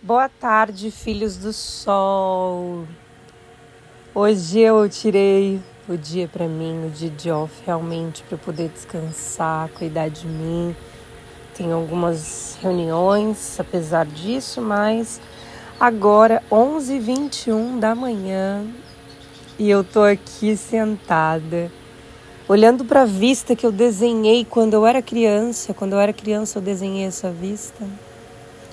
Boa tarde, filhos do sol. Hoje eu tirei o dia para mim, o dia de off, realmente para poder descansar, cuidar de mim. Tenho algumas reuniões, apesar disso, mas agora 11h21 da manhã e eu tô aqui sentada, olhando para a vista que eu desenhei quando eu era criança. Quando eu era criança, eu desenhei essa vista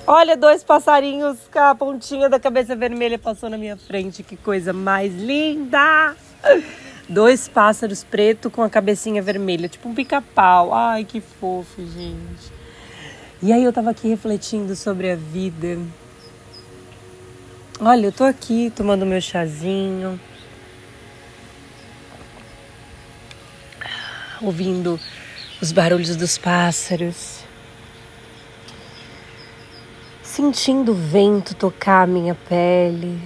Olha, dois passarinhos com a pontinha da cabeça vermelha passou na minha frente. Que coisa mais linda! Dois pássaros preto com a cabecinha vermelha, tipo um pica-pau. Ai, que fofo, gente. E aí eu tava aqui refletindo sobre a vida. Olha, eu tô aqui tomando meu chazinho. Ouvindo os barulhos dos pássaros sentindo o vento tocar a minha pele.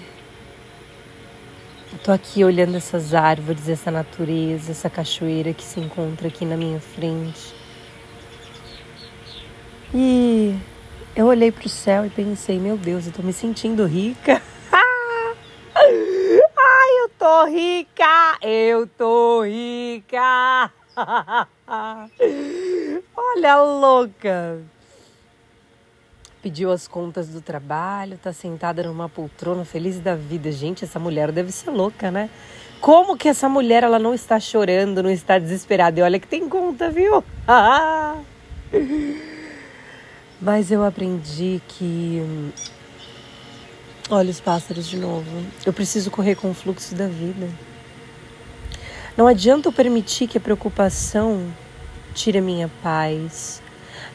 Estou aqui olhando essas árvores, essa natureza, essa cachoeira que se encontra aqui na minha frente. E eu olhei para o céu e pensei: meu Deus, eu estou me sentindo rica. Ai, eu tô rica! Eu tô rica! Olha louca! Pediu as contas do trabalho, tá sentada numa poltrona feliz da vida. Gente, essa mulher deve ser louca, né? Como que essa mulher ela não está chorando, não está desesperada? E olha que tem conta, viu? Mas eu aprendi que olha os pássaros de novo. Eu preciso correr com o fluxo da vida. Não adianta eu permitir que a preocupação tire a minha paz,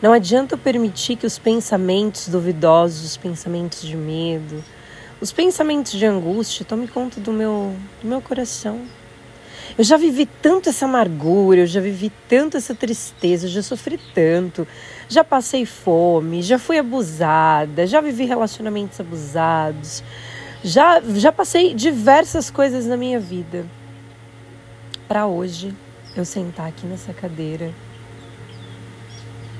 não adianta permitir que os pensamentos duvidosos, os pensamentos de medo, os pensamentos de angústia tomem conta do meu, do meu coração. Eu já vivi tanto essa amargura, eu já vivi tanto essa tristeza, eu já sofri tanto, já passei fome, já fui abusada, já vivi relacionamentos abusados, já, já passei diversas coisas na minha vida. Para hoje eu sentar aqui nessa cadeira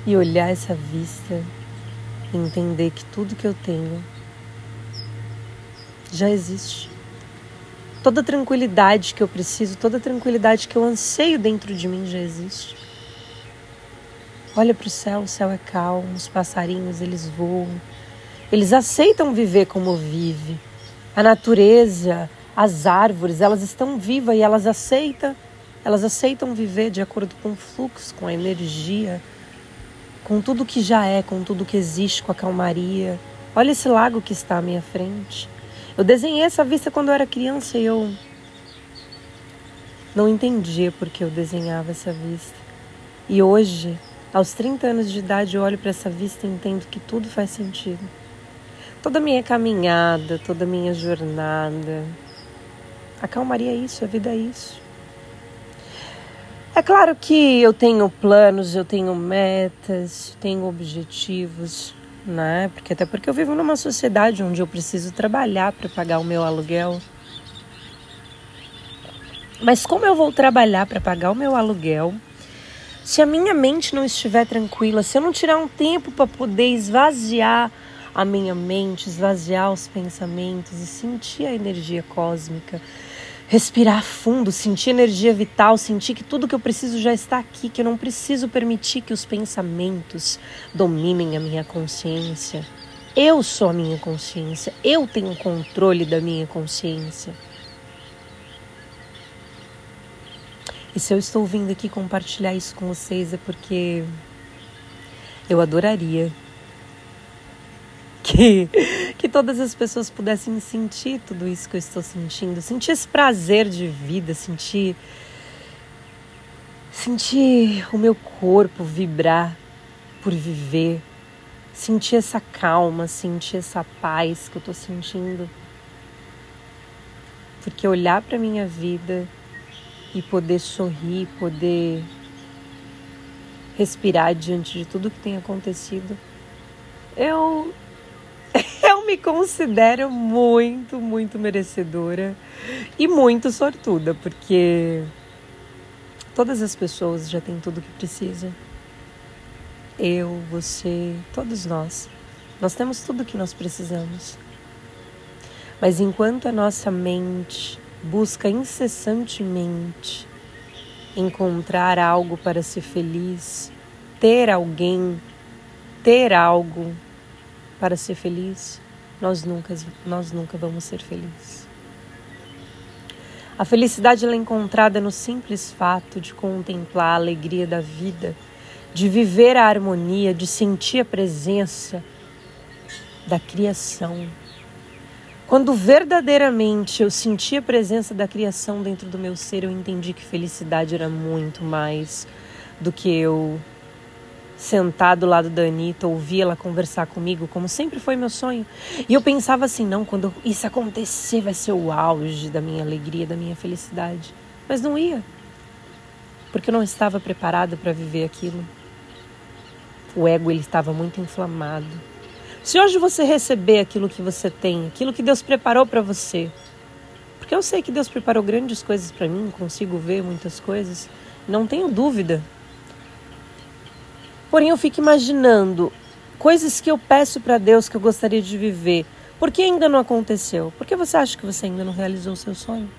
e olhar essa vista e entender que tudo que eu tenho já existe. Toda tranquilidade que eu preciso, toda tranquilidade que eu anseio dentro de mim já existe. Olha para o céu, o céu é calmo, os passarinhos eles voam, eles aceitam viver como vive. A natureza, as árvores, elas estão vivas e elas aceitam, elas aceitam viver de acordo com o fluxo, com a energia, com tudo que já é, com tudo que existe, com a calmaria. Olha esse lago que está à minha frente. Eu desenhei essa vista quando eu era criança e eu não entendia porque eu desenhava essa vista. E hoje, aos 30 anos de idade, eu olho para essa vista e entendo que tudo faz sentido. Toda a minha caminhada, toda a minha jornada. A calmaria é isso, a vida é isso. É claro que eu tenho planos, eu tenho metas, tenho objetivos, né? Porque até porque eu vivo numa sociedade onde eu preciso trabalhar para pagar o meu aluguel. Mas como eu vou trabalhar para pagar o meu aluguel se a minha mente não estiver tranquila, se eu não tirar um tempo para poder esvaziar a minha mente, esvaziar os pensamentos e sentir a energia cósmica, respirar fundo, sentir energia vital, sentir que tudo que eu preciso já está aqui, que eu não preciso permitir que os pensamentos dominem a minha consciência. Eu sou a minha consciência, eu tenho controle da minha consciência. E se eu estou vindo aqui compartilhar isso com vocês é porque eu adoraria que, que todas as pessoas pudessem sentir tudo isso que eu estou sentindo, sentir esse prazer de vida, sentir sentir o meu corpo vibrar por viver, sentir essa calma, sentir essa paz que eu estou sentindo. Porque olhar para minha vida e poder sorrir, poder respirar diante de tudo que tem acontecido, eu eu me considero muito, muito merecedora e muito sortuda, porque todas as pessoas já têm tudo que precisam. Eu, você, todos nós. Nós temos tudo o que nós precisamos. Mas enquanto a nossa mente busca incessantemente encontrar algo para ser feliz, ter alguém, ter algo para ser feliz, nós nunca, nós nunca vamos ser felizes. A felicidade é encontrada no simples fato de contemplar a alegria da vida, de viver a harmonia, de sentir a presença da criação. Quando verdadeiramente eu senti a presença da criação dentro do meu ser, eu entendi que felicidade era muito mais do que eu sentar do lado da Anitta, ouvir ela conversar comigo, como sempre foi meu sonho. E eu pensava assim: não, quando isso acontecer, vai ser o auge da minha alegria, da minha felicidade. Mas não ia, porque eu não estava preparada para viver aquilo. O ego ele estava muito inflamado. Se hoje você receber aquilo que você tem, aquilo que Deus preparou para você, porque eu sei que Deus preparou grandes coisas para mim, consigo ver muitas coisas, não tenho dúvida Porém, eu fico imaginando coisas que eu peço para Deus que eu gostaria de viver. Por que ainda não aconteceu? Por que você acha que você ainda não realizou o seu sonho?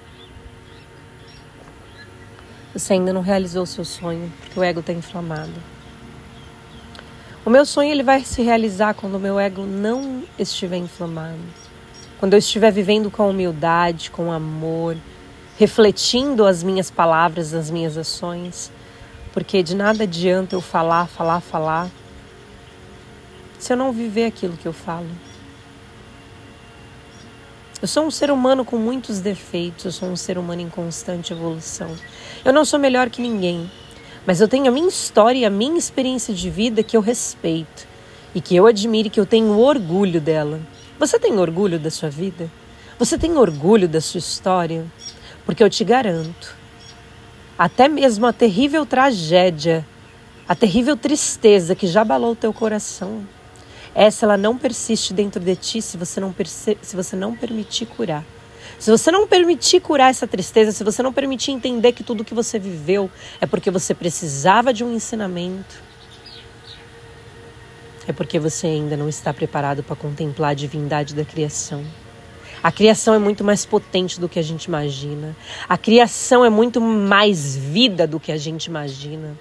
Você ainda não realizou o seu sonho, o ego está inflamado. O meu sonho ele vai se realizar quando o meu ego não estiver inflamado. Quando eu estiver vivendo com humildade, com amor, refletindo as minhas palavras, as minhas ações porque de nada adianta eu falar, falar, falar, se eu não viver aquilo que eu falo. Eu sou um ser humano com muitos defeitos, eu sou um ser humano em constante evolução. Eu não sou melhor que ninguém, mas eu tenho a minha história e a minha experiência de vida que eu respeito e que eu admiro e que eu tenho orgulho dela. Você tem orgulho da sua vida? Você tem orgulho da sua história? Porque eu te garanto, até mesmo a terrível tragédia, a terrível tristeza que já abalou o teu coração, essa ela não persiste dentro de ti se você não, se você não permitir curar. Se você não permitir curar essa tristeza, se você não permitir entender que tudo que você viveu é porque você precisava de um ensinamento, é porque você ainda não está preparado para contemplar a divindade da criação. A criação é muito mais potente do que a gente imagina. A criação é muito mais vida do que a gente imagina.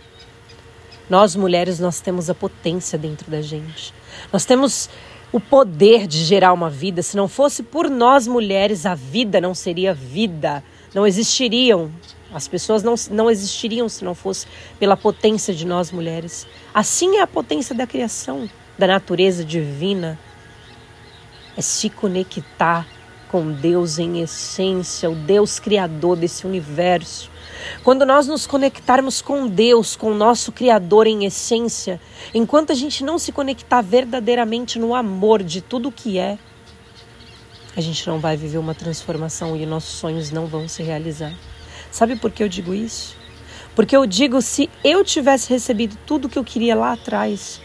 Nós mulheres, nós temos a potência dentro da gente. Nós temos o poder de gerar uma vida. Se não fosse por nós mulheres, a vida não seria vida. Não existiriam. As pessoas não, não existiriam se não fosse pela potência de nós mulheres. Assim é a potência da criação, da natureza divina. É se conectar com Deus em essência, o Deus criador desse universo. Quando nós nos conectarmos com Deus, com o nosso Criador em essência, enquanto a gente não se conectar verdadeiramente no amor de tudo que é, a gente não vai viver uma transformação e nossos sonhos não vão se realizar. Sabe por que eu digo isso? Porque eu digo: se eu tivesse recebido tudo que eu queria lá atrás,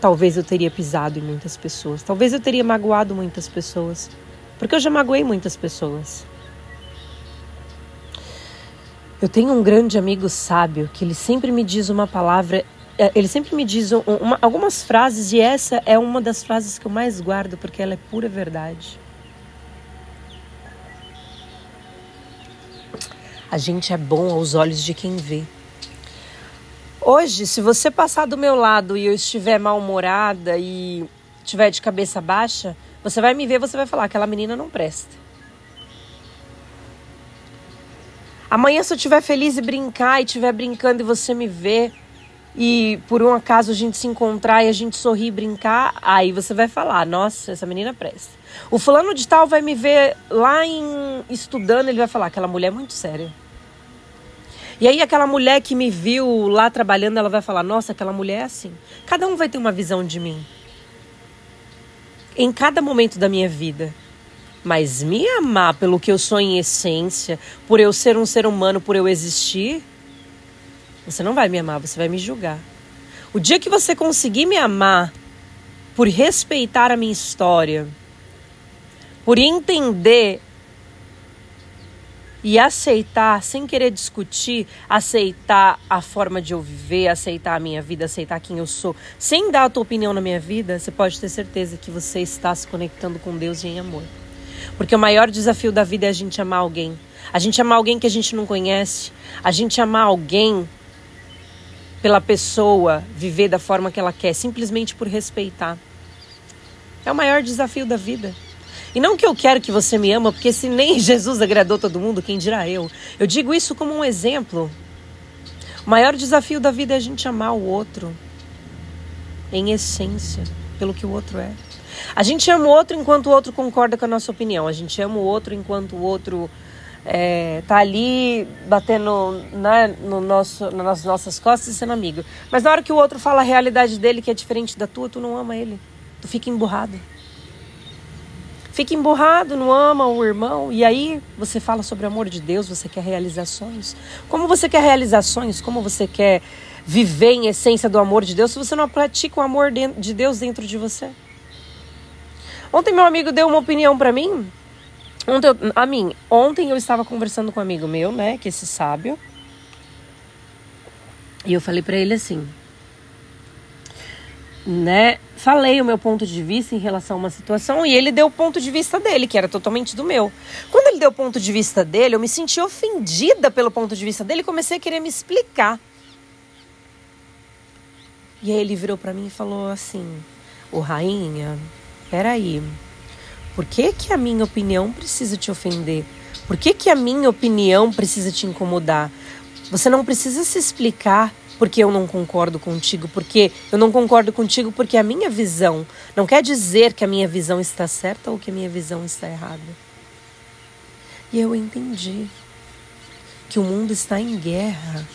talvez eu teria pisado em muitas pessoas, talvez eu teria magoado muitas pessoas. Porque eu já magoei muitas pessoas. Eu tenho um grande amigo sábio que ele sempre me diz uma palavra, é, ele sempre me diz uma, algumas frases e essa é uma das frases que eu mais guardo porque ela é pura verdade. A gente é bom aos olhos de quem vê. Hoje, se você passar do meu lado e eu estiver mal-humorada e estiver de cabeça baixa, você vai me ver, você vai falar: aquela menina não presta. Amanhã, se eu estiver feliz e brincar e estiver brincando e você me ver e por um acaso a gente se encontrar e a gente sorrir e brincar, aí você vai falar: nossa, essa menina presta. O fulano de tal vai me ver lá em estudando, ele vai falar: aquela mulher é muito séria. E aí aquela mulher que me viu lá trabalhando, ela vai falar: nossa, aquela mulher é assim. Cada um vai ter uma visão de mim em cada momento da minha vida. Mas me amar pelo que eu sou em essência, por eu ser um ser humano, por eu existir, você não vai me amar, você vai me julgar. O dia que você conseguir me amar por respeitar a minha história, por entender e aceitar, sem querer discutir, aceitar a forma de eu viver, aceitar a minha vida, aceitar quem eu sou, sem dar a tua opinião na minha vida, você pode ter certeza que você está se conectando com Deus em amor. Porque o maior desafio da vida é a gente amar alguém. A gente amar alguém que a gente não conhece, a gente amar alguém pela pessoa viver da forma que ela quer, simplesmente por respeitar. É o maior desafio da vida. E não que eu quero que você me ama, porque se nem Jesus agradou todo mundo, quem dirá eu? Eu digo isso como um exemplo. O maior desafio da vida é a gente amar o outro em essência, pelo que o outro é. A gente ama o outro enquanto o outro concorda com a nossa opinião. A gente ama o outro enquanto o outro é, tá ali batendo no nosso, nas nossas costas e sendo amigo. Mas na hora que o outro fala a realidade dele que é diferente da tua, tu não ama ele. Tu fica emburrado fica emburrado, não ama o irmão, e aí você fala sobre o amor de Deus, você quer realizações. Como você quer realizações? Como você quer viver em essência do amor de Deus se você não pratica o amor de Deus dentro de você? Ontem meu amigo deu uma opinião para mim. Ontem, eu, a mim, ontem eu estava conversando com um amigo meu, né, que é esse sábio. E eu falei para ele assim: né, falei o meu ponto de vista em relação a uma situação e ele deu o ponto de vista dele, que era totalmente do meu. Quando ele deu o ponto de vista dele, eu me senti ofendida pelo ponto de vista dele e comecei a querer me explicar. E aí ele virou para mim e falou assim: "Ô rainha, peraí. Por que que a minha opinião precisa te ofender? Por que que a minha opinião precisa te incomodar? Você não precisa se explicar porque eu não concordo contigo, porque eu não concordo contigo porque a minha visão não quer dizer que a minha visão está certa ou que a minha visão está errada. E eu entendi que o mundo está em guerra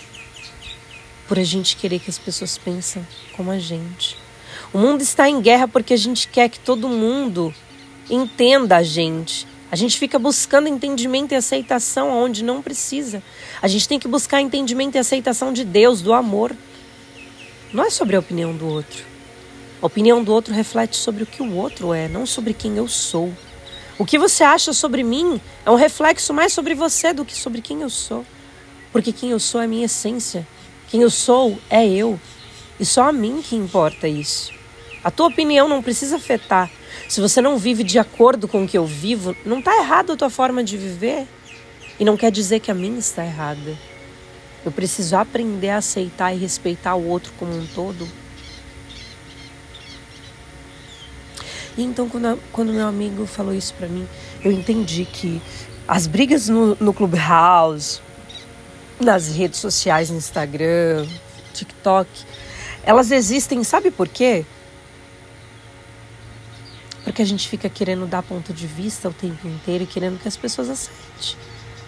por a gente querer que as pessoas pensem como a gente. O mundo está em guerra porque a gente quer que todo mundo entenda a gente, a gente fica buscando entendimento e aceitação onde não precisa. A gente tem que buscar entendimento e aceitação de Deus, do amor. Não é sobre a opinião do outro. A opinião do outro reflete sobre o que o outro é, não sobre quem eu sou. O que você acha sobre mim é um reflexo mais sobre você do que sobre quem eu sou. Porque quem eu sou é minha essência. Quem eu sou é eu. E só a mim que importa isso. A tua opinião não precisa afetar se você não vive de acordo com o que eu vivo, não está errado a tua forma de viver. E não quer dizer que a minha está errada. Eu preciso aprender a aceitar e respeitar o outro como um todo. E então, quando, quando meu amigo falou isso para mim, eu entendi que as brigas no, no Clubhouse, nas redes sociais, Instagram, TikTok, elas existem, sabe por quê? Porque a gente fica querendo dar ponto de vista o tempo inteiro e querendo que as pessoas aceitem.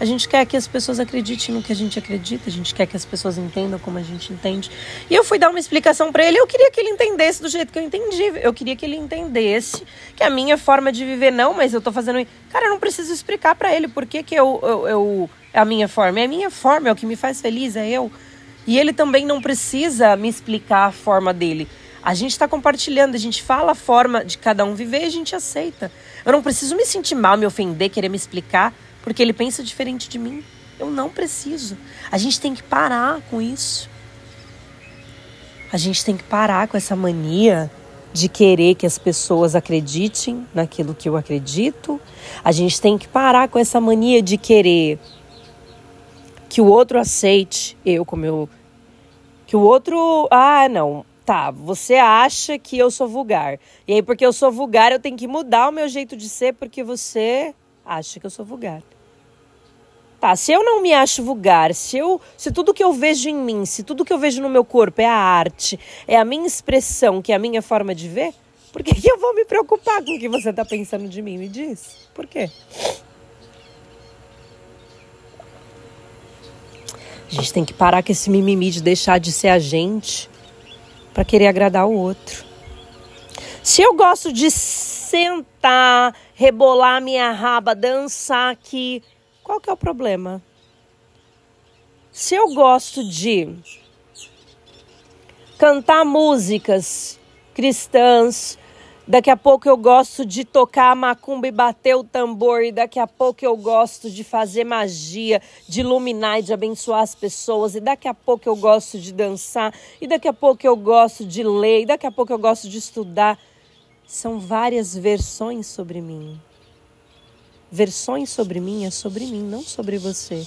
A gente quer que as pessoas acreditem no que a gente acredita, a gente quer que as pessoas entendam como a gente entende. E eu fui dar uma explicação para ele, eu queria que ele entendesse do jeito que eu entendi. Eu queria que ele entendesse que a minha forma de viver não, mas eu tô fazendo. Cara, eu não preciso explicar para ele por que, que eu, eu, eu, a minha forma. É a minha forma, é o que me faz feliz, é eu. E ele também não precisa me explicar a forma dele. A gente está compartilhando, a gente fala a forma de cada um viver e a gente aceita. Eu não preciso me sentir mal, me ofender, querer me explicar, porque ele pensa diferente de mim. Eu não preciso. A gente tem que parar com isso. A gente tem que parar com essa mania de querer que as pessoas acreditem naquilo que eu acredito. A gente tem que parar com essa mania de querer que o outro aceite eu como eu que o outro, ah, não, tá, você acha que eu sou vulgar. E aí, porque eu sou vulgar, eu tenho que mudar o meu jeito de ser porque você acha que eu sou vulgar. Tá, se eu não me acho vulgar, se eu, se tudo que eu vejo em mim, se tudo que eu vejo no meu corpo é a arte, é a minha expressão, que é a minha forma de ver, por que, que eu vou me preocupar com o que você tá pensando de mim? Me diz. Por quê? A gente tem que parar com esse mimimi de deixar de ser a gente para querer agradar o outro. Se eu gosto de sentar, rebolar minha raba, dançar aqui, qual que é o problema? Se eu gosto de cantar músicas cristãs, Daqui a pouco eu gosto de tocar macumba e bater o tambor. E daqui a pouco eu gosto de fazer magia, de iluminar e de abençoar as pessoas. E daqui a pouco eu gosto de dançar. E daqui a pouco eu gosto de ler. E daqui a pouco eu gosto de estudar. São várias versões sobre mim. Versões sobre mim é sobre mim, não sobre você.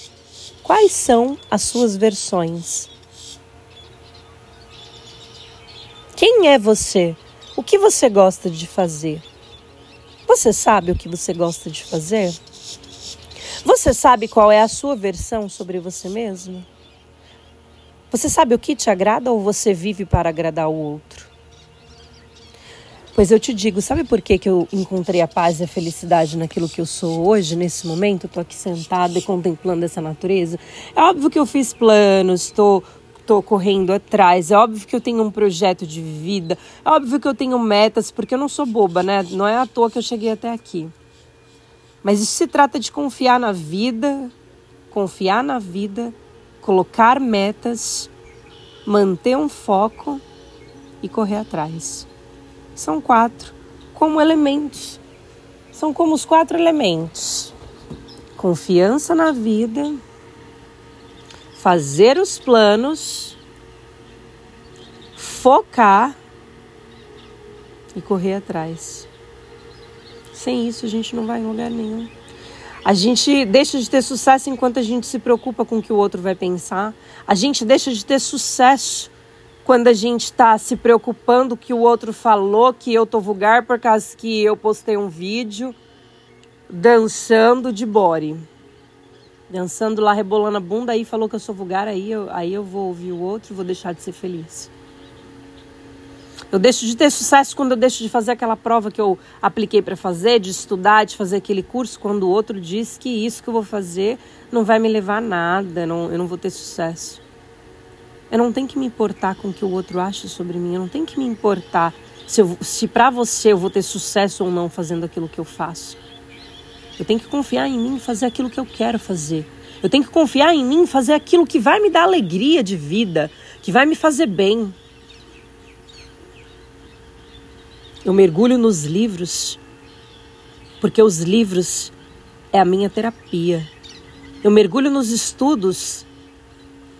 Quais são as suas versões? Quem é você? O que você gosta de fazer? Você sabe o que você gosta de fazer? Você sabe qual é a sua versão sobre você mesmo? Você sabe o que te agrada ou você vive para agradar o outro? Pois eu te digo, sabe por que, que eu encontrei a paz e a felicidade naquilo que eu sou hoje, nesse momento? Estou aqui sentada e contemplando essa natureza. É óbvio que eu fiz planos, estou estou correndo atrás. É óbvio que eu tenho um projeto de vida. É óbvio que eu tenho metas, porque eu não sou boba, né? Não é à toa que eu cheguei até aqui. Mas isso se trata de confiar na vida, confiar na vida, colocar metas, manter um foco e correr atrás. São quatro, como elementos. São como os quatro elementos: confiança na vida fazer os planos, focar e correr atrás. Sem isso, a gente não vai em lugar nenhum. A gente deixa de ter sucesso enquanto a gente se preocupa com o que o outro vai pensar. A gente deixa de ter sucesso quando a gente está se preocupando que o outro falou que eu tô vulgar por causa que eu postei um vídeo dançando de body dançando lá, rebolando a bunda, aí falou que eu sou vulgar, aí eu, aí eu vou ouvir o outro e vou deixar de ser feliz. Eu deixo de ter sucesso quando eu deixo de fazer aquela prova que eu apliquei para fazer, de estudar, de fazer aquele curso, quando o outro diz que isso que eu vou fazer não vai me levar a nada, não, eu não vou ter sucesso. Eu não tenho que me importar com o que o outro acha sobre mim, eu não tenho que me importar se, se para você eu vou ter sucesso ou não fazendo aquilo que eu faço. Eu tenho que confiar em mim e fazer aquilo que eu quero fazer. Eu tenho que confiar em mim e fazer aquilo que vai me dar alegria de vida, que vai me fazer bem. Eu mergulho nos livros, porque os livros é a minha terapia. Eu mergulho nos estudos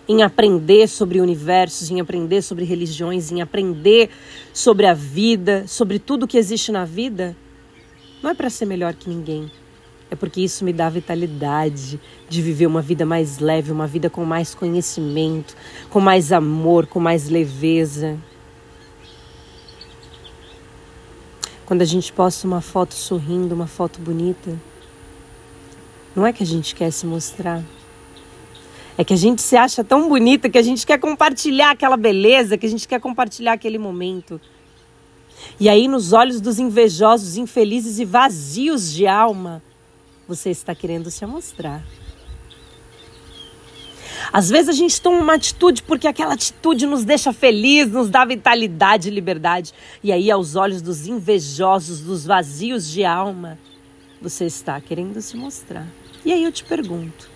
em aprender sobre universos, em aprender sobre religiões, em aprender sobre a vida, sobre tudo que existe na vida. Não é para ser melhor que ninguém é porque isso me dá vitalidade de viver uma vida mais leve, uma vida com mais conhecimento, com mais amor, com mais leveza. Quando a gente posta uma foto sorrindo, uma foto bonita, não é que a gente quer se mostrar. É que a gente se acha tão bonita que a gente quer compartilhar aquela beleza, que a gente quer compartilhar aquele momento. E aí, nos olhos dos invejosos, infelizes e vazios de alma, você está querendo se mostrar. Às vezes a gente toma uma atitude porque aquela atitude nos deixa feliz, nos dá vitalidade e liberdade. E aí, aos olhos dos invejosos, dos vazios de alma, você está querendo se mostrar. E aí eu te pergunto: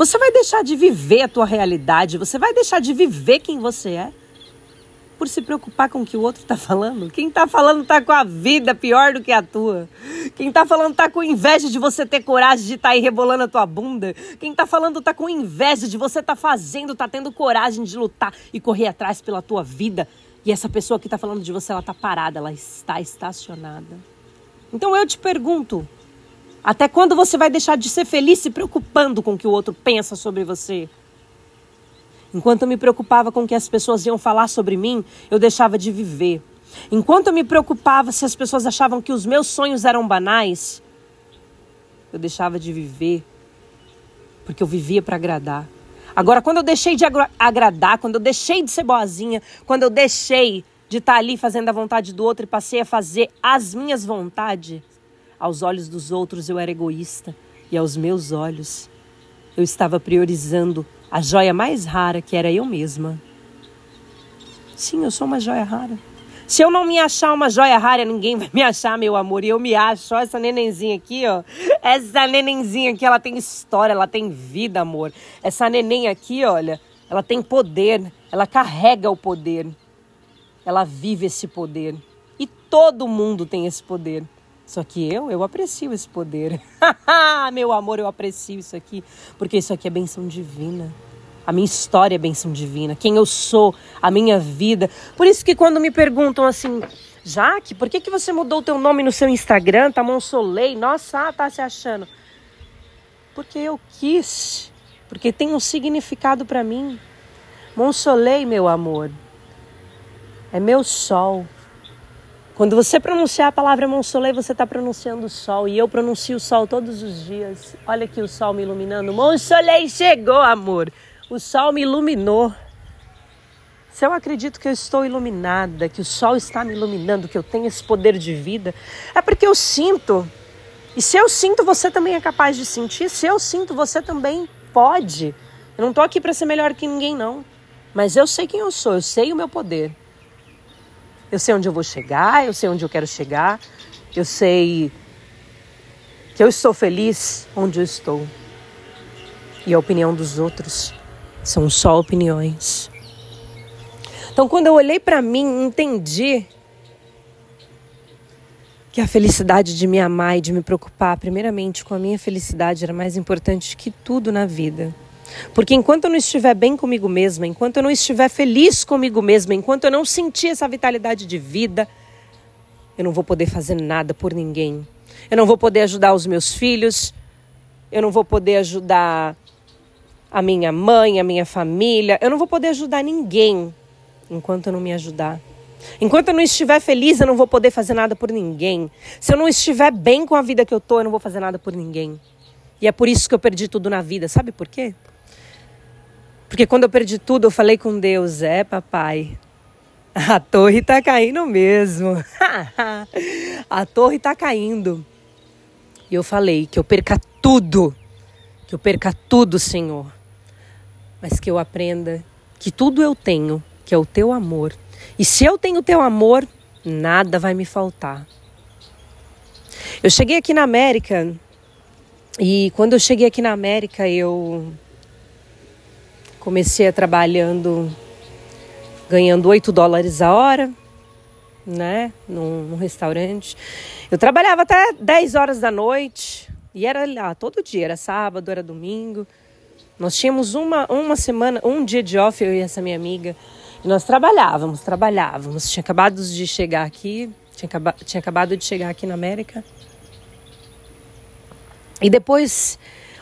você vai deixar de viver a tua realidade? Você vai deixar de viver quem você é? por se preocupar com o que o outro está falando. Quem está falando está com a vida pior do que a tua. Quem está falando está com inveja de você ter coragem de estar tá aí rebolando a tua bunda. Quem está falando está com inveja de você estar tá fazendo, tá tendo coragem de lutar e correr atrás pela tua vida. E essa pessoa que está falando de você, ela está parada, ela está estacionada. Então eu te pergunto, até quando você vai deixar de ser feliz se preocupando com o que o outro pensa sobre você? Enquanto eu me preocupava com o que as pessoas iam falar sobre mim, eu deixava de viver. Enquanto eu me preocupava se as pessoas achavam que os meus sonhos eram banais, eu deixava de viver. Porque eu vivia para agradar. Agora, quando eu deixei de agradar, quando eu deixei de ser boazinha, quando eu deixei de estar tá ali fazendo a vontade do outro e passei a fazer as minhas vontades, aos olhos dos outros eu era egoísta e aos meus olhos eu estava priorizando a joia mais rara que era eu mesma. Sim, eu sou uma joia rara. Se eu não me achar uma joia rara, ninguém vai me achar, meu amor. E eu me acho. Ó, essa nenenzinha aqui, ó. Essa nenenzinha aqui, ela tem história, ela tem vida, amor. Essa neném aqui, olha, ela tem poder. Ela carrega o poder. Ela vive esse poder. E todo mundo tem esse poder. Só que eu, eu aprecio esse poder. Meu amor, eu aprecio isso aqui, porque isso aqui é benção divina. A minha história é benção divina, quem eu sou, a minha vida. Por isso que quando me perguntam assim, Jaque, por que, que você mudou o teu nome no seu Instagram? Tá Monsolei? Nossa, ah, tá se achando. Porque eu quis. Porque tem um significado para mim. Monsolei, meu amor. É meu sol. Quando você pronunciar a palavra Monsolei, você está pronunciando o sol. E eu pronuncio o sol todos os dias. Olha aqui o sol me iluminando. Monsolei chegou, amor. O sol me iluminou. Se eu acredito que eu estou iluminada, que o sol está me iluminando, que eu tenho esse poder de vida, é porque eu sinto. E se eu sinto, você também é capaz de sentir. Se eu sinto, você também pode. Eu não estou aqui para ser melhor que ninguém, não. Mas eu sei quem eu sou, eu sei o meu poder. Eu sei onde eu vou chegar, eu sei onde eu quero chegar, eu sei que eu estou feliz onde eu estou. E a opinião dos outros são só opiniões. Então, quando eu olhei para mim, entendi que a felicidade de me amar e de me preocupar, primeiramente com a minha felicidade, era mais importante que tudo na vida. Porque enquanto eu não estiver bem comigo mesma, enquanto eu não estiver feliz comigo mesma, enquanto eu não sentir essa vitalidade de vida, eu não vou poder fazer nada por ninguém. Eu não vou poder ajudar os meus filhos, eu não vou poder ajudar a minha mãe, a minha família, eu não vou poder ajudar ninguém enquanto eu não me ajudar. Enquanto eu não estiver feliz, eu não vou poder fazer nada por ninguém. Se eu não estiver bem com a vida que eu tô, eu não vou fazer nada por ninguém. E é por isso que eu perdi tudo na vida. Sabe por quê? Porque quando eu perdi tudo, eu falei com Deus: é, papai, a torre tá caindo mesmo. a torre tá caindo. E eu falei que eu perca tudo, que eu perca tudo, Senhor. Mas que eu aprenda que tudo eu tenho que é o teu amor. E se eu tenho o teu amor, nada vai me faltar. Eu cheguei aqui na América e quando eu cheguei aqui na América, eu comecei a trabalhando ganhando 8 dólares a hora, né, num, num, restaurante. Eu trabalhava até 10 horas da noite e era lá todo dia, era sábado, era domingo. Nós tínhamos uma, uma semana, um dia de off, eu e essa minha amiga. E nós trabalhávamos, trabalhávamos. Tinha acabado de chegar aqui, tinha, tinha acabado de chegar aqui na América. E depois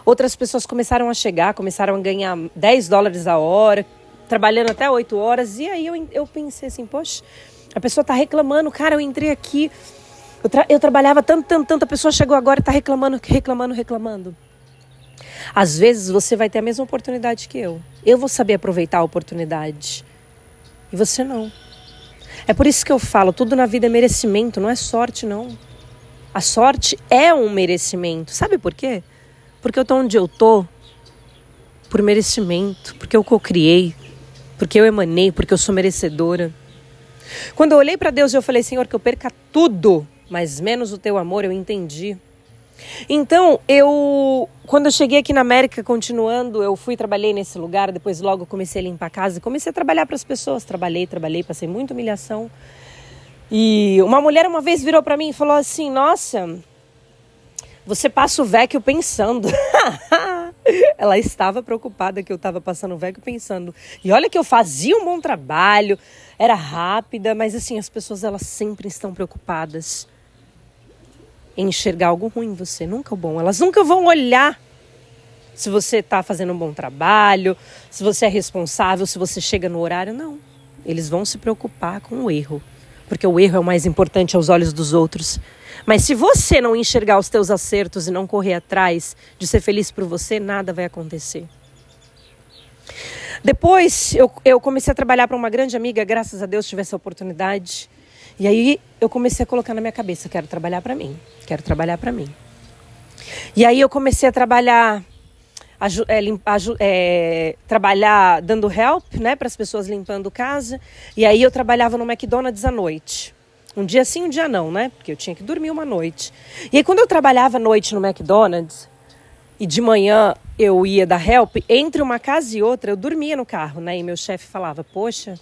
outras pessoas começaram a chegar, começaram a ganhar 10 dólares a hora, trabalhando até 8 horas. E aí eu, eu pensei assim, poxa, a pessoa está reclamando, cara, eu entrei aqui, eu, tra eu trabalhava tanto, tanto, tanto, a pessoa chegou agora e está reclamando, reclamando, reclamando. Às vezes você vai ter a mesma oportunidade que eu. Eu vou saber aproveitar a oportunidade. E você não. É por isso que eu falo, tudo na vida é merecimento, não é sorte não. A sorte é um merecimento. Sabe por quê? Porque eu tô onde eu tô por merecimento, porque eu co-criei, porque eu emanei, porque eu sou merecedora. Quando eu olhei para Deus, eu falei: "Senhor, que eu perca tudo, mas menos o teu amor", eu entendi. Então, eu, quando eu cheguei aqui na América, continuando, eu fui trabalhei nesse lugar, depois logo comecei a limpar a casa e comecei a trabalhar para as pessoas. Trabalhei, trabalhei, passei muita humilhação. E uma mulher uma vez virou para mim e falou assim: Nossa, você passa o vecchio pensando. Ela estava preocupada que eu estava passando o vecchio pensando. E olha que eu fazia um bom trabalho, era rápida, mas assim, as pessoas elas sempre estão preocupadas em enxergar algo ruim em você, nunca o bom. Elas nunca vão olhar se você está fazendo um bom trabalho, se você é responsável, se você chega no horário. Não. Eles vão se preocupar com o erro, porque o erro é o mais importante aos olhos dos outros. Mas se você não enxergar os teus acertos e não correr atrás de ser feliz por você, nada vai acontecer. Depois eu, eu comecei a trabalhar para uma grande amiga, graças a Deus tive essa oportunidade. E aí eu comecei a colocar na minha cabeça, quero trabalhar para mim, quero trabalhar para mim. E aí eu comecei a trabalhar, é, limpar, é, trabalhar dando help, né, para as pessoas limpando casa. E aí eu trabalhava no McDonald's à noite. Um dia sim, um dia não, né? Porque eu tinha que dormir uma noite. E aí quando eu trabalhava à noite no McDonald's e de manhã eu ia dar help, entre uma casa e outra eu dormia no carro, né? E meu chefe falava: "Poxa,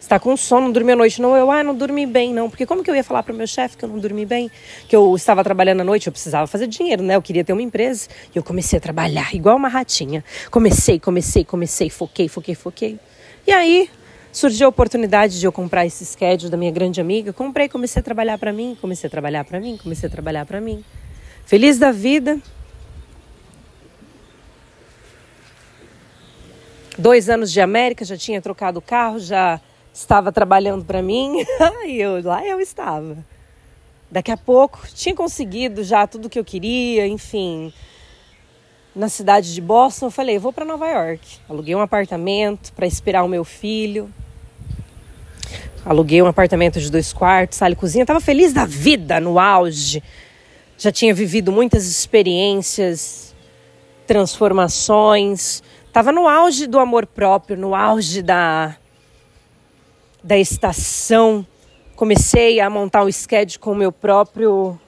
está com sono, não dormiu a noite. Não, eu, ah, não dormi bem, não. Porque como que eu ia falar para o meu chefe que eu não dormi bem? Que eu estava trabalhando à noite, eu precisava fazer dinheiro, né? Eu queria ter uma empresa. E eu comecei a trabalhar igual uma ratinha. Comecei, comecei, comecei, foquei, foquei, foquei. E aí surgiu a oportunidade de eu comprar esse schedule da minha grande amiga. Comprei, comecei a trabalhar para mim, comecei a trabalhar para mim, comecei a trabalhar para mim. Feliz da vida. Dois anos de América, já tinha trocado o carro, já estava trabalhando para mim. e eu lá eu estava. Daqui a pouco tinha conseguido já tudo que eu queria, enfim. Na cidade de Boston, eu falei, vou para Nova York. Aluguei um apartamento para esperar o meu filho. Aluguei um apartamento de dois quartos, sala e cozinha. Tava feliz da vida, no auge. Já tinha vivido muitas experiências, transformações. Tava no auge do amor próprio, no auge da da estação, comecei a montar o schedule com o meu próprio.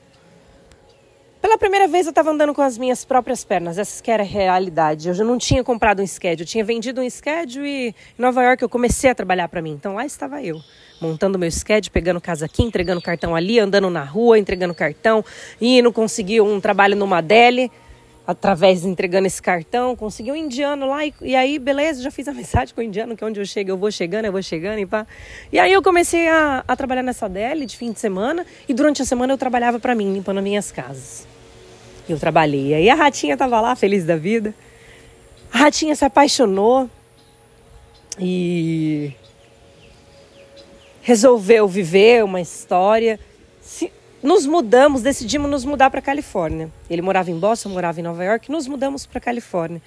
Pela primeira vez eu estava andando com as minhas próprias pernas, essa que era a realidade. Eu já não tinha comprado um schedule, eu tinha vendido um schedule e em Nova York eu comecei a trabalhar para mim. Então lá estava eu, montando meu schedule, pegando casa aqui, entregando cartão ali, andando na rua, entregando cartão, e não consegui um trabalho numa Deli através entregando esse cartão, consegui um indiano lá e, e, aí, beleza, já fiz amizade com o indiano, que é onde eu chego, eu vou chegando, eu vou chegando e pá. E aí eu comecei a, a trabalhar nessa DL de fim de semana e durante a semana eu trabalhava para mim, limpando as minhas casas. Eu trabalhei. Aí a ratinha tava lá, feliz da vida. A ratinha se apaixonou e resolveu viver uma história. Se, nos mudamos, decidimos nos mudar para Califórnia. Ele morava em Boston, morava em Nova York, nos mudamos para Califórnia.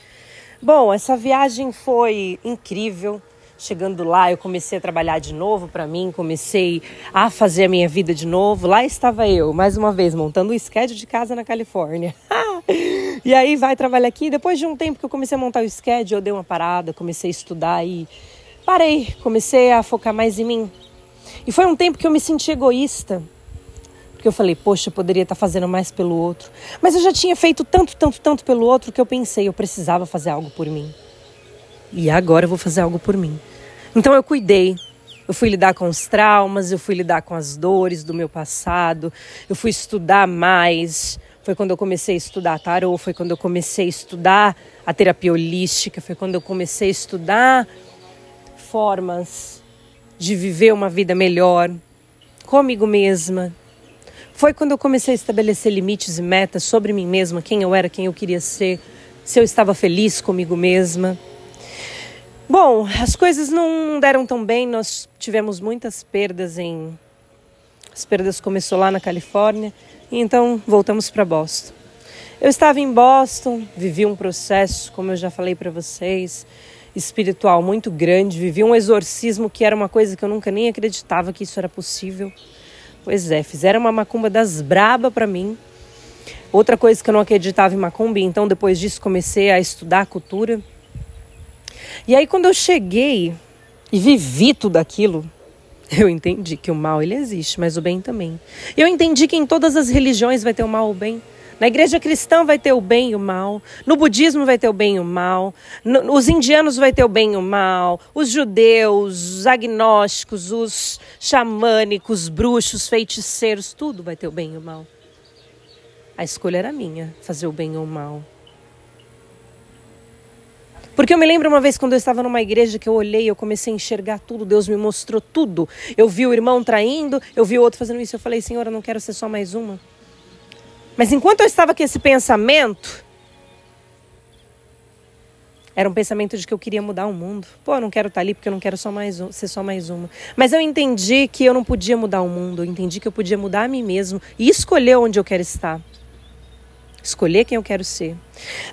Bom, essa viagem foi incrível. Chegando lá, eu comecei a trabalhar de novo para mim, comecei a fazer a minha vida de novo. Lá estava eu, mais uma vez, montando o schedule de casa na Califórnia. e aí vai trabalhar aqui. Depois de um tempo que eu comecei a montar o schedule, eu dei uma parada, comecei a estudar e parei, comecei a focar mais em mim. E foi um tempo que eu me senti egoísta, porque eu falei, poxa, eu poderia estar fazendo mais pelo outro. Mas eu já tinha feito tanto, tanto, tanto pelo outro que eu pensei, eu precisava fazer algo por mim. E agora eu vou fazer algo por mim. Então eu cuidei. Eu fui lidar com os traumas, eu fui lidar com as dores do meu passado, eu fui estudar mais. Foi quando eu comecei a estudar tarô, foi quando eu comecei a estudar a terapia holística, foi quando eu comecei a estudar formas de viver uma vida melhor comigo mesma, foi quando eu comecei a estabelecer limites e metas sobre mim mesma, quem eu era, quem eu queria ser, se eu estava feliz comigo mesma. Bom, as coisas não deram tão bem, nós tivemos muitas perdas em. As perdas começou lá na Califórnia, e então voltamos para Boston. Eu estava em Boston, vivi um processo, como eu já falei para vocês, espiritual muito grande, vivi um exorcismo que era uma coisa que eu nunca nem acreditava que isso era possível. Pois é, fizeram uma macumba das braba para mim. Outra coisa que eu não acreditava em macumba, então depois disso comecei a estudar a cultura. E aí quando eu cheguei e vivi tudo aquilo, eu entendi que o mal ele existe, mas o bem também. Eu entendi que em todas as religiões vai ter o mal ou o bem. Na igreja cristã vai ter o bem e o mal, no budismo vai ter o bem e o mal, no, os indianos vai ter o bem e o mal, os judeus, os agnósticos, os xamânicos, bruxos, feiticeiros, tudo vai ter o bem e o mal. A escolha era minha, fazer o bem ou o mal. Porque eu me lembro uma vez quando eu estava numa igreja que eu olhei, eu comecei a enxergar tudo, Deus me mostrou tudo. Eu vi o irmão traindo, eu vi o outro fazendo isso, eu falei, Senhor, eu não quero ser só mais uma. Mas enquanto eu estava com esse pensamento, era um pensamento de que eu queria mudar o mundo. Pô, eu não quero estar ali porque eu não quero só mais um, ser só mais uma. Mas eu entendi que eu não podia mudar o mundo. Eu entendi que eu podia mudar a mim mesmo e escolher onde eu quero estar. Escolher quem eu quero ser.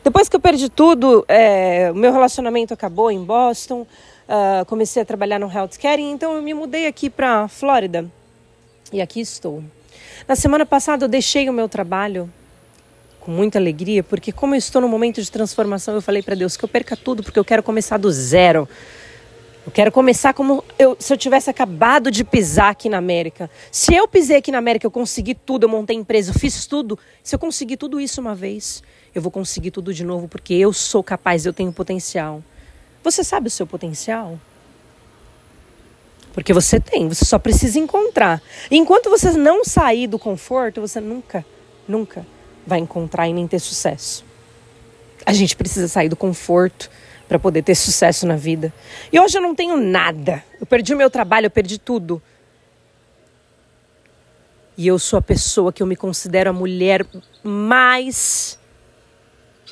Depois que eu perdi tudo, é, o meu relacionamento acabou em Boston. Uh, comecei a trabalhar no healthcare, então eu me mudei aqui para Flórida. E aqui estou. Na semana passada eu deixei o meu trabalho com muita alegria, porque como eu estou no momento de transformação, eu falei para Deus que eu perca tudo, porque eu quero começar do zero. Eu quero começar como eu, se eu tivesse acabado de pisar aqui na América. Se eu pisei aqui na América, eu consegui tudo, eu montei empresa, eu fiz tudo. Se eu conseguir tudo isso uma vez, eu vou conseguir tudo de novo, porque eu sou capaz, eu tenho potencial. Você sabe o seu potencial? Porque você tem, você só precisa encontrar. Enquanto você não sair do conforto, você nunca, nunca vai encontrar e nem ter sucesso. A gente precisa sair do conforto para poder ter sucesso na vida. E hoje eu não tenho nada. Eu perdi o meu trabalho, eu perdi tudo. E eu sou a pessoa que eu me considero a mulher mais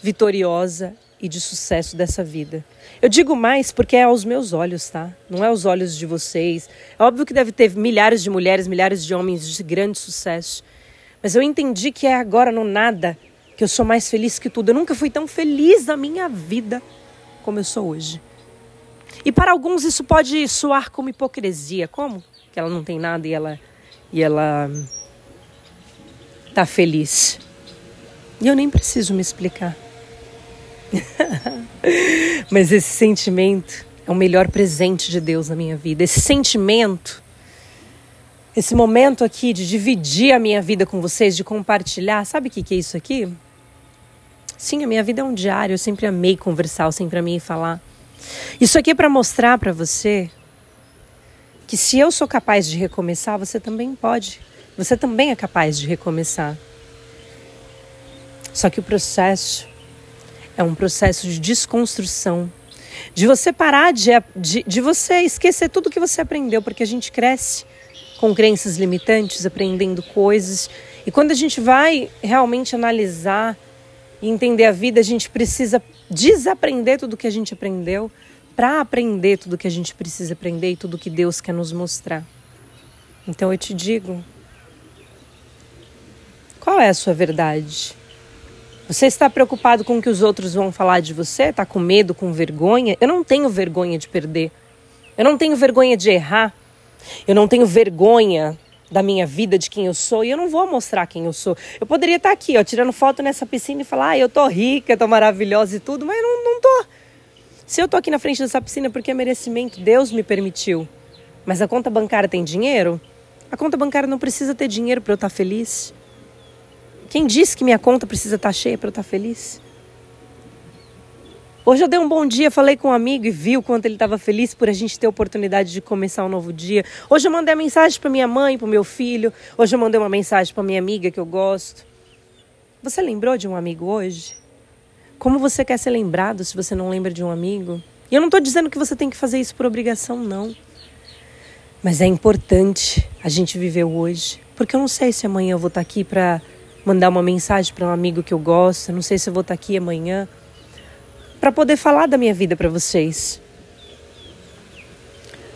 vitoriosa e de sucesso dessa vida. Eu digo mais porque é aos meus olhos, tá? Não é aos olhos de vocês. É óbvio que deve ter milhares de mulheres, milhares de homens de grande sucesso. Mas eu entendi que é agora no nada que eu sou mais feliz que tudo. Eu nunca fui tão feliz na minha vida como eu sou hoje. E para alguns isso pode soar como hipocrisia. Como? Que ela não tem nada e ela e ela tá feliz. E eu nem preciso me explicar. Mas esse sentimento é o melhor presente de Deus na minha vida. Esse sentimento, esse momento aqui de dividir a minha vida com vocês, de compartilhar, sabe o que, que é isso aqui? Sim, a minha vida é um diário. Eu sempre amei conversar, eu sempre amei falar. Isso aqui é para mostrar para você que se eu sou capaz de recomeçar, você também pode. Você também é capaz de recomeçar. Só que o processo é um processo de desconstrução, de você parar de, de, de você esquecer tudo que você aprendeu, porque a gente cresce com crenças limitantes, aprendendo coisas. E quando a gente vai realmente analisar e entender a vida, a gente precisa desaprender tudo que a gente aprendeu para aprender tudo que a gente precisa aprender e tudo que Deus quer nos mostrar. Então eu te digo, qual é a sua verdade? Você está preocupado com o que os outros vão falar de você? Está com medo, com vergonha? Eu não tenho vergonha de perder. Eu não tenho vergonha de errar. Eu não tenho vergonha da minha vida, de quem eu sou, e eu não vou mostrar quem eu sou. Eu poderia estar aqui, ó, tirando foto nessa piscina e falar, ah, eu tô rica, tô maravilhosa e tudo, mas eu não, não tô. Se eu tô aqui na frente dessa piscina porque é merecimento, Deus me permitiu. Mas a conta bancária tem dinheiro? A conta bancária não precisa ter dinheiro para eu estar feliz. Quem disse que minha conta precisa estar cheia para eu estar feliz? Hoje eu dei um bom dia, falei com um amigo e vi o quanto ele estava feliz por a gente ter a oportunidade de começar um novo dia. Hoje eu mandei uma mensagem para minha mãe, para o meu filho. Hoje eu mandei uma mensagem para minha amiga que eu gosto. Você lembrou de um amigo hoje? Como você quer ser lembrado se você não lembra de um amigo? E eu não estou dizendo que você tem que fazer isso por obrigação, não. Mas é importante a gente viver hoje. Porque eu não sei se amanhã eu vou estar tá aqui para mandar uma mensagem para um amigo que eu gosto. Não sei se eu vou estar tá aqui amanhã para poder falar da minha vida para vocês.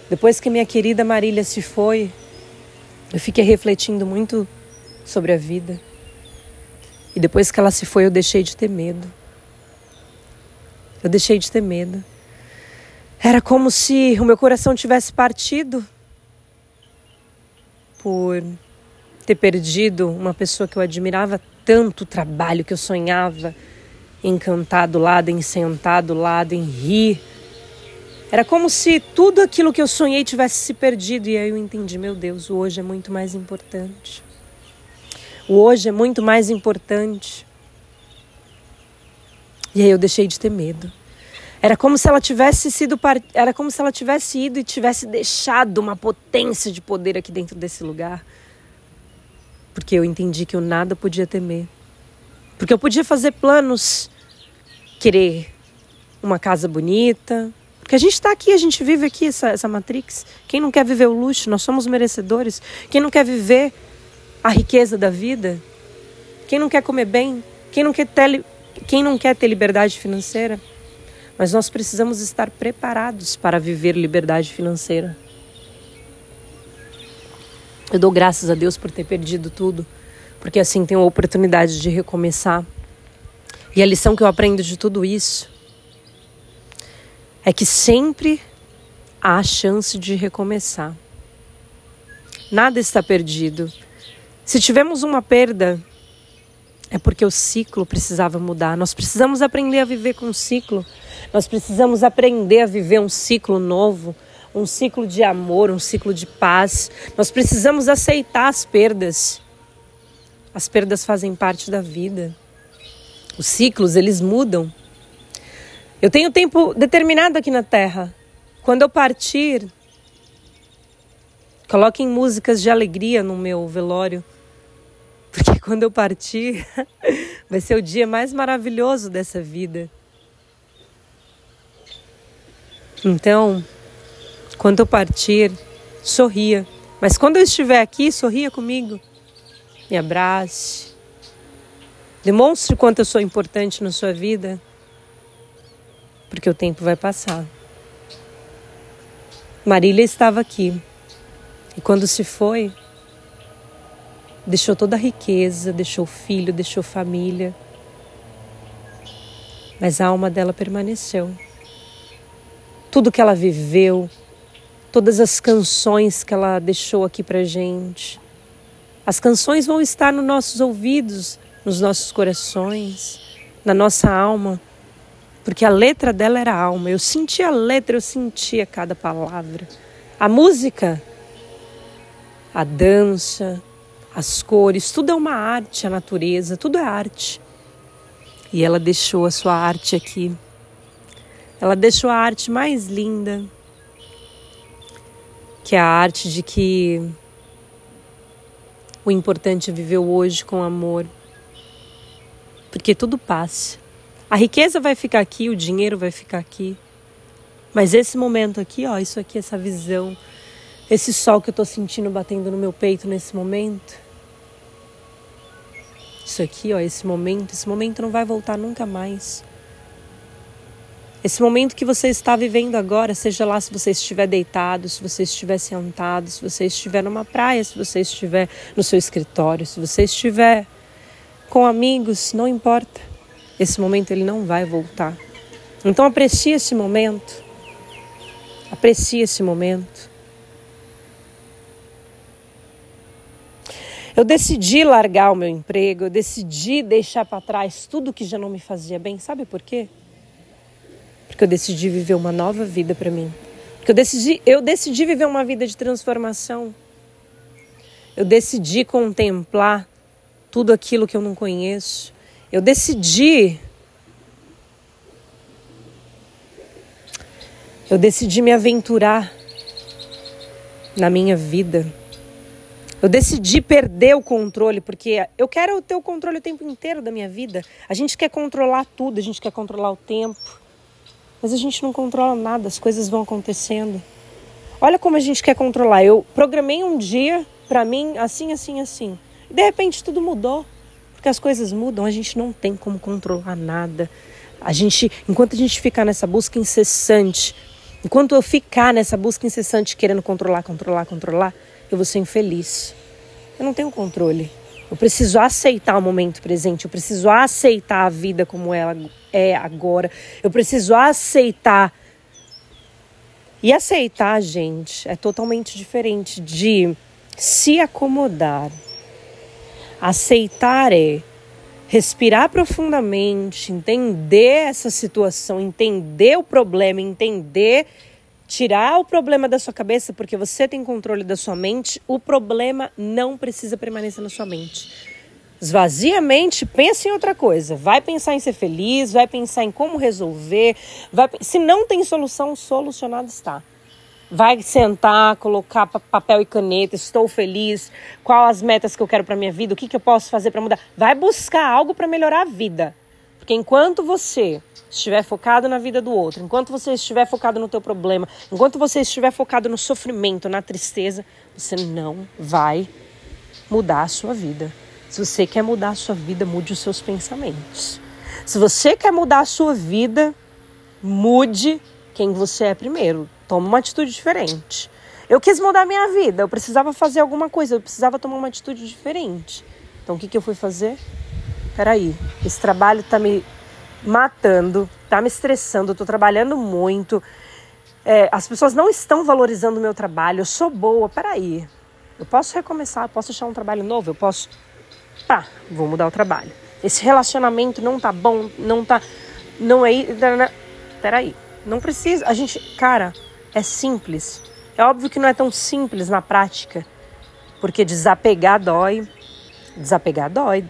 Depois que minha querida Marília se foi, eu fiquei refletindo muito sobre a vida. E depois que ela se foi, eu deixei de ter medo. Eu deixei de ter medo. Era como se o meu coração tivesse partido por ter perdido uma pessoa que eu admirava tanto, o trabalho que eu sonhava em cantar do lado, em sentar do lado, em rir. Era como se tudo aquilo que eu sonhei tivesse se perdido. E aí eu entendi, meu Deus, o hoje é muito mais importante. O hoje é muito mais importante. E aí eu deixei de ter medo. Era como se ela tivesse sido era como se ela tivesse ido e tivesse deixado uma potência de poder aqui dentro desse lugar. Porque eu entendi que eu nada podia temer. Porque eu podia fazer planos, querer uma casa bonita. Porque a gente está aqui, a gente vive aqui essa, essa Matrix. Quem não quer viver o luxo? Nós somos merecedores. Quem não quer viver a riqueza da vida? Quem não quer comer bem? Quem não quer ter, quem não quer ter liberdade financeira? Mas nós precisamos estar preparados para viver liberdade financeira. Eu dou graças a Deus por ter perdido tudo porque assim tenho a oportunidade de recomeçar. E a lição que eu aprendo de tudo isso é que sempre há a chance de recomeçar. Nada está perdido. Se tivemos uma perda, é porque o ciclo precisava mudar. Nós precisamos aprender a viver com o ciclo. Nós precisamos aprender a viver um ciclo novo, um ciclo de amor, um ciclo de paz. Nós precisamos aceitar as perdas. As perdas fazem parte da vida. Os ciclos, eles mudam. Eu tenho tempo determinado aqui na Terra. Quando eu partir, Coloquem músicas de alegria no meu velório, porque quando eu partir, vai ser o dia mais maravilhoso dessa vida. Então, quando eu partir, sorria. Mas quando eu estiver aqui, sorria comigo. Me abrace. Demonstre quanto eu sou importante na sua vida. Porque o tempo vai passar. Marília estava aqui. E quando se foi, deixou toda a riqueza, deixou filho, deixou família. Mas a alma dela permaneceu. Tudo que ela viveu, todas as canções que ela deixou aqui pra gente. As canções vão estar nos nossos ouvidos, nos nossos corações, na nossa alma, porque a letra dela era alma. Eu sentia a letra, eu sentia cada palavra. A música a dança, as cores, tudo é uma arte, a natureza, tudo é arte. E ela deixou a sua arte aqui. Ela deixou a arte mais linda, que é a arte de que o importante é viver hoje com amor. Porque tudo passa. A riqueza vai ficar aqui, o dinheiro vai ficar aqui. Mas esse momento aqui, ó, isso aqui, essa visão, esse sol que eu estou sentindo batendo no meu peito nesse momento. Isso aqui, ó, esse momento, esse momento não vai voltar nunca mais. Esse momento que você está vivendo agora, seja lá se você estiver deitado, se você estiver sentado, se você estiver numa praia, se você estiver no seu escritório, se você estiver com amigos, não importa. Esse momento ele não vai voltar. Então aprecie esse momento. Aprecie esse momento. Eu decidi largar o meu emprego, eu decidi deixar para trás tudo que já não me fazia bem. Sabe por quê? Porque eu decidi viver uma nova vida para mim. Porque eu decidi, eu decidi viver uma vida de transformação. Eu decidi contemplar tudo aquilo que eu não conheço. Eu decidi Eu decidi me aventurar na minha vida. Eu decidi perder o controle, porque eu quero ter o controle o tempo inteiro da minha vida. A gente quer controlar tudo, a gente quer controlar o tempo. Mas a gente não controla nada, as coisas vão acontecendo. Olha como a gente quer controlar. Eu programei um dia para mim assim, assim, assim. E de repente tudo mudou. Porque as coisas mudam, a gente não tem como controlar nada. A gente, enquanto a gente ficar nessa busca incessante, enquanto eu ficar nessa busca incessante querendo controlar, controlar, controlar, eu vou ser infeliz. Eu não tenho controle. Eu preciso aceitar o momento presente, eu preciso aceitar a vida como ela é agora. Eu preciso aceitar. E aceitar, gente, é totalmente diferente de se acomodar. Aceitar é respirar profundamente, entender essa situação, entender o problema, entender tirar o problema da sua cabeça, porque você tem controle da sua mente, o problema não precisa permanecer na sua mente. Esvazia a mente, pensa em outra coisa. Vai pensar em ser feliz, vai pensar em como resolver. Vai... Se não tem solução, solucionado está. Vai sentar, colocar papel e caneta, estou feliz, quais as metas que eu quero para minha vida, o que, que eu posso fazer para mudar. Vai buscar algo para melhorar a vida. Porque enquanto você estiver focado na vida do outro, enquanto você estiver focado no teu problema, enquanto você estiver focado no sofrimento, na tristeza, você não vai mudar a sua vida. Se você quer mudar a sua vida, mude os seus pensamentos. Se você quer mudar a sua vida, mude quem você é primeiro. Tome uma atitude diferente. Eu quis mudar a minha vida, eu precisava fazer alguma coisa, eu precisava tomar uma atitude diferente. Então o que, que eu fui fazer? Peraí, esse trabalho está me matando, tá me estressando, eu tô trabalhando muito. É, as pessoas não estão valorizando o meu trabalho, eu sou boa, peraí. Eu posso recomeçar, eu posso achar um trabalho novo, eu posso. Tá, vou mudar o trabalho. Esse relacionamento não tá bom, não tá. Não é. Peraí, não precisa. A gente. Cara, é simples. É óbvio que não é tão simples na prática, porque desapegar dói. Desapegar dói.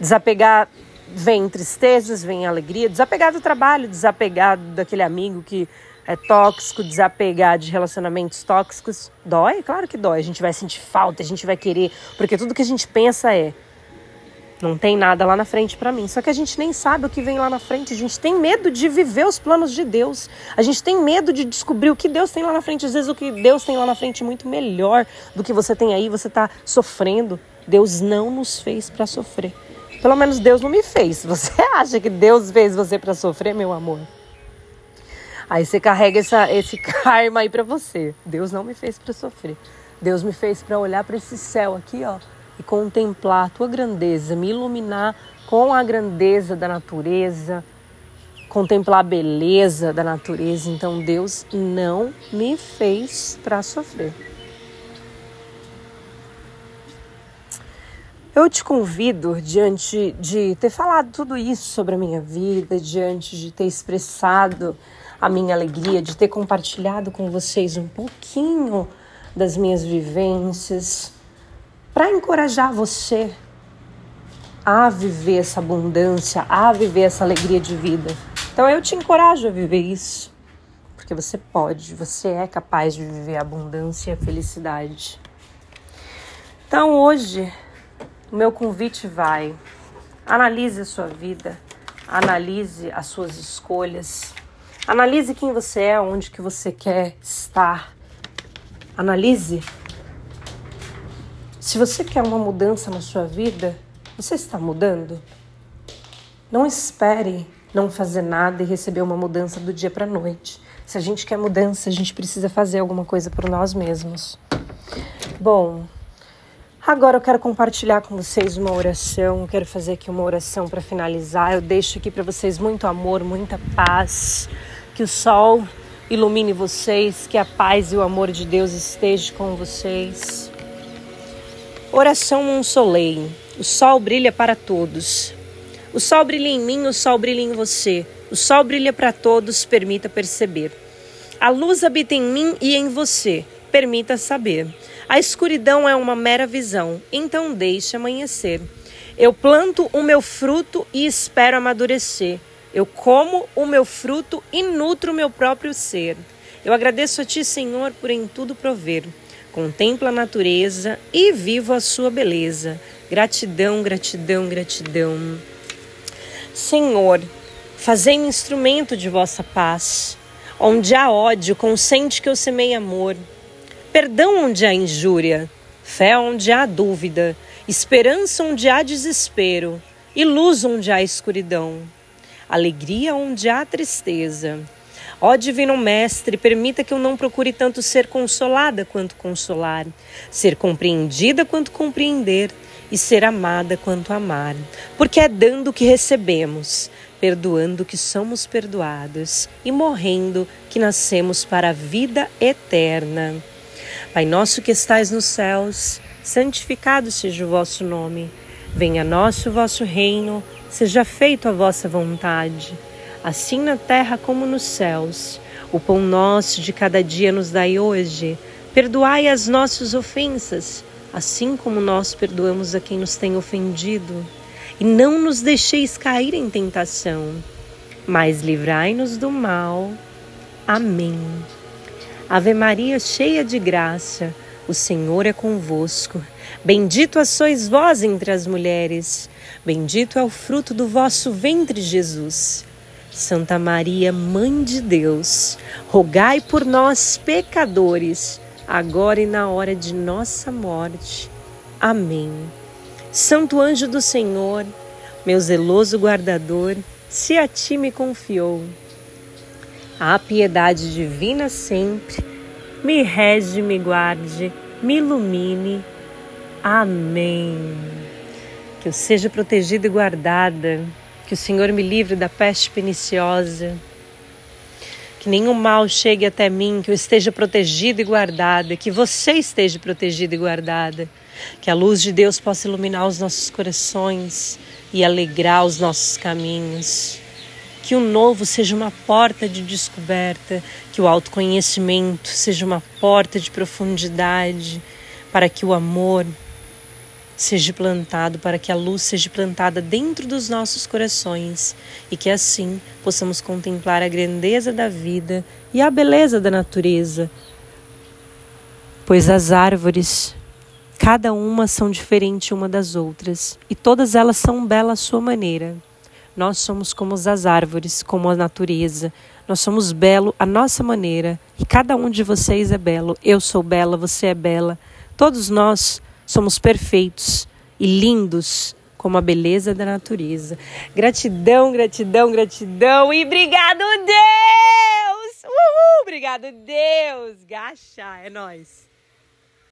Desapegar vem tristezas, vem alegria, desapegar do trabalho, desapegar daquele amigo que é tóxico, desapegar de relacionamentos tóxicos, dói? Claro que dói. A gente vai sentir falta, a gente vai querer, porque tudo que a gente pensa é não tem nada lá na frente para mim. Só que a gente nem sabe o que vem lá na frente. A gente tem medo de viver os planos de Deus. A gente tem medo de descobrir o que Deus tem lá na frente. Às vezes o que Deus tem lá na frente é muito melhor do que você tem aí. Você está sofrendo. Deus não nos fez para sofrer. Pelo menos Deus não me fez. Você acha que Deus fez você para sofrer, meu amor? Aí você carrega essa, esse karma aí para você. Deus não me fez para sofrer. Deus me fez para olhar para esse céu aqui, ó e contemplar a tua grandeza, me iluminar com a grandeza da natureza, contemplar a beleza da natureza. Então Deus não me fez para sofrer. Eu te convido, diante de ter falado tudo isso sobre a minha vida, diante de ter expressado a minha alegria, de ter compartilhado com vocês um pouquinho das minhas vivências, para encorajar você a viver essa abundância, a viver essa alegria de vida. Então eu te encorajo a viver isso, porque você pode, você é capaz de viver a abundância e a felicidade. Então hoje o meu convite vai analise a sua vida, analise as suas escolhas, analise quem você é, onde que você quer estar. Analise se você quer uma mudança na sua vida, você está mudando? Não espere não fazer nada e receber uma mudança do dia para noite. Se a gente quer mudança, a gente precisa fazer alguma coisa por nós mesmos. Bom, agora eu quero compartilhar com vocês uma oração. Eu quero fazer aqui uma oração para finalizar. Eu deixo aqui para vocês muito amor, muita paz. Que o sol ilumine vocês, que a paz e o amor de Deus estejam com vocês. Oração um soleil. O sol brilha para todos. O sol brilha em mim, o sol brilha em você. O sol brilha para todos, permita perceber. A luz habita em mim e em você, permita saber. A escuridão é uma mera visão, então deixe amanhecer. Eu planto o meu fruto e espero amadurecer. Eu como o meu fruto e nutro o meu próprio ser. Eu agradeço a Ti, Senhor, por em tudo prover. Contemplo a natureza e vivo a sua beleza. Gratidão, gratidão, gratidão. Senhor, fazei-me instrumento de vossa paz. Onde há ódio, consente que eu semei amor. Perdão onde há injúria, fé onde há dúvida, esperança onde há desespero e luz onde há escuridão. Alegria onde há tristeza Ó Divino Mestre, permita que eu não procure tanto ser consolada quanto consolar, ser compreendida quanto compreender e ser amada quanto amar, porque é dando que recebemos, perdoando que somos perdoados e morrendo que nascemos para a vida eterna. Pai nosso que estais nos céus, santificado seja o vosso nome. Venha a nós o vosso reino, seja feita a vossa vontade assim na terra como nos céus. O pão nosso de cada dia nos dai hoje. Perdoai as nossas ofensas, assim como nós perdoamos a quem nos tem ofendido. E não nos deixeis cair em tentação, mas livrai-nos do mal. Amém. Ave Maria, cheia de graça, o Senhor é convosco. Bendito sois vós entre as mulheres, bendito é o fruto do vosso ventre, Jesus. Santa Maria, Mãe de Deus, rogai por nós, pecadores, agora e na hora de nossa morte. Amém. Santo anjo do Senhor, meu zeloso guardador, se a ti me confiou. A piedade divina sempre me rege, me guarde, me ilumine. Amém. Que eu seja protegida e guardada que o Senhor me livre da peste perniciosa. Que nenhum mal chegue até mim, que eu esteja protegida e guardada, que você esteja protegida e guardada. Que a luz de Deus possa iluminar os nossos corações e alegrar os nossos caminhos. Que o novo seja uma porta de descoberta, que o autoconhecimento seja uma porta de profundidade, para que o amor seja plantado, para que a luz seja plantada dentro dos nossos corações e que assim possamos contemplar a grandeza da vida e a beleza da natureza. Pois as árvores, cada uma são diferentes uma das outras e todas elas são belas à sua maneira. Nós somos como as árvores, como a natureza. Nós somos belo à nossa maneira e cada um de vocês é belo. Eu sou bela, você é bela. Todos nós Somos perfeitos e lindos como a beleza da natureza. Gratidão, gratidão, gratidão e obrigado, Deus! Uhul! Obrigado, Deus! Gacha, é nós.